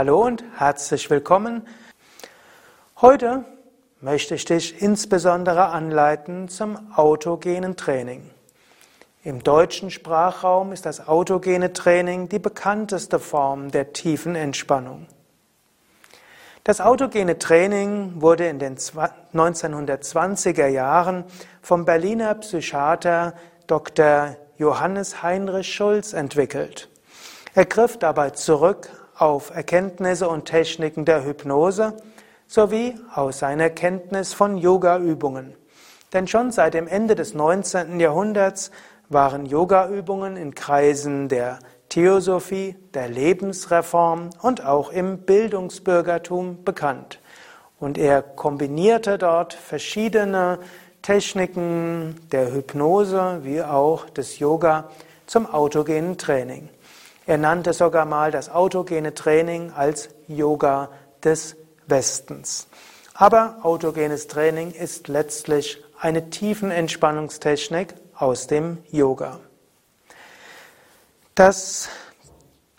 Hallo und herzlich willkommen. Heute möchte ich dich insbesondere anleiten zum autogenen Training. Im deutschen Sprachraum ist das autogene Training die bekannteste Form der tiefen Entspannung. Das autogene Training wurde in den 1920er Jahren vom Berliner Psychiater Dr. Johannes Heinrich Schulz entwickelt. Er griff dabei zurück auf Erkenntnisse und Techniken der Hypnose sowie aus seiner Kenntnis von Yoga-Übungen. Denn schon seit dem Ende des 19. Jahrhunderts waren Yoga-Übungen in Kreisen der Theosophie, der Lebensreform und auch im Bildungsbürgertum bekannt. Und er kombinierte dort verschiedene Techniken der Hypnose wie auch des Yoga zum autogenen Training. Er nannte sogar mal das autogene Training als Yoga des Westens. Aber autogenes Training ist letztlich eine Tiefenentspannungstechnik aus dem Yoga. Das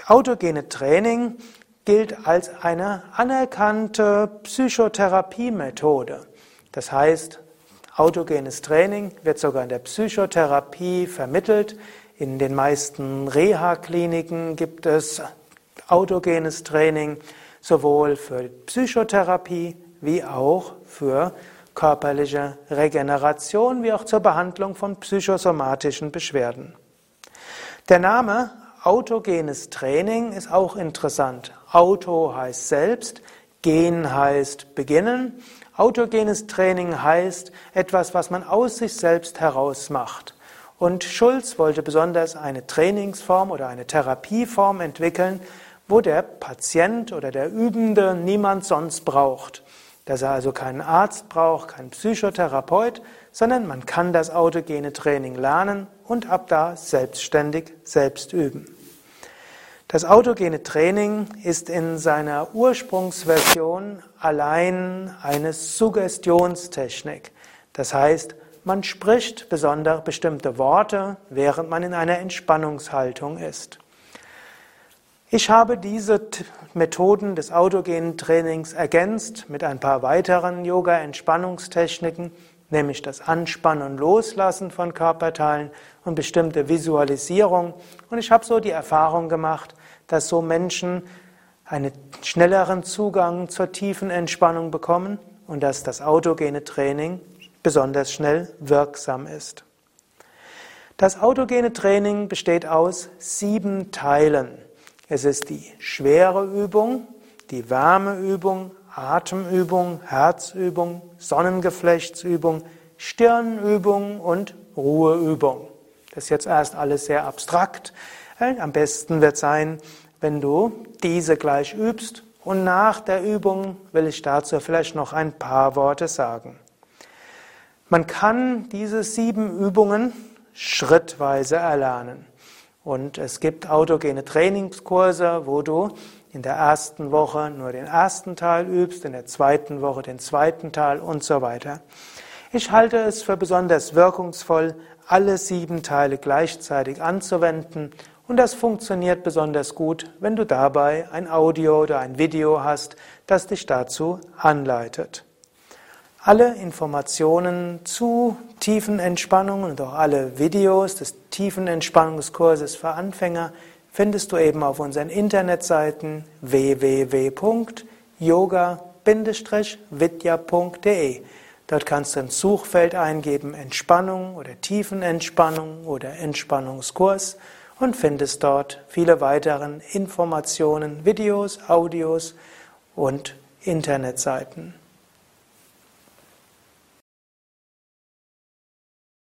autogene Training gilt als eine anerkannte Psychotherapiemethode. Das heißt, autogenes Training wird sogar in der Psychotherapie vermittelt. In den meisten Reha-Kliniken gibt es autogenes Training, sowohl für Psychotherapie wie auch für körperliche Regeneration, wie auch zur Behandlung von psychosomatischen Beschwerden. Der Name autogenes Training ist auch interessant. Auto heißt selbst, gen heißt beginnen. Autogenes Training heißt etwas, was man aus sich selbst heraus macht. Und Schulz wollte besonders eine Trainingsform oder eine Therapieform entwickeln, wo der Patient oder der Übende niemand sonst braucht. Dass er also keinen Arzt braucht, keinen Psychotherapeut, sondern man kann das autogene Training lernen und ab da selbstständig selbst üben. Das autogene Training ist in seiner Ursprungsversion allein eine Suggestionstechnik. Das heißt, man spricht besondere bestimmte Worte, während man in einer Entspannungshaltung ist. Ich habe diese Methoden des autogenen Trainings ergänzt mit ein paar weiteren Yoga-Entspannungstechniken, nämlich das Anspannen und Loslassen von Körperteilen und bestimmte Visualisierung. Und ich habe so die Erfahrung gemacht, dass so Menschen einen schnelleren Zugang zur tiefen Entspannung bekommen und dass das autogene Training besonders schnell wirksam ist. Das autogene Training besteht aus sieben Teilen. Es ist die schwere Übung, die Wärmeübung, Atemübung, Herzübung, Sonnengeflechtsübung, Stirnübung und Ruheübung. Das ist jetzt erst alles sehr abstrakt. Am besten wird sein, wenn du diese gleich übst und nach der Übung will ich dazu vielleicht noch ein paar Worte sagen. Man kann diese sieben Übungen schrittweise erlernen. Und es gibt autogene Trainingskurse, wo du in der ersten Woche nur den ersten Teil übst, in der zweiten Woche den zweiten Teil und so weiter. Ich halte es für besonders wirkungsvoll, alle sieben Teile gleichzeitig anzuwenden und das funktioniert besonders gut, wenn du dabei ein Audio oder ein Video hast, das dich dazu anleitet. Alle Informationen zu Tiefenentspannung und auch alle Videos des Tiefenentspannungskurses für Anfänger findest du eben auf unseren Internetseiten www.yoga-vidya.de. Dort kannst du ins Suchfeld eingeben Entspannung oder Tiefenentspannung oder Entspannungskurs und findest dort viele weitere Informationen, Videos, Audios und Internetseiten.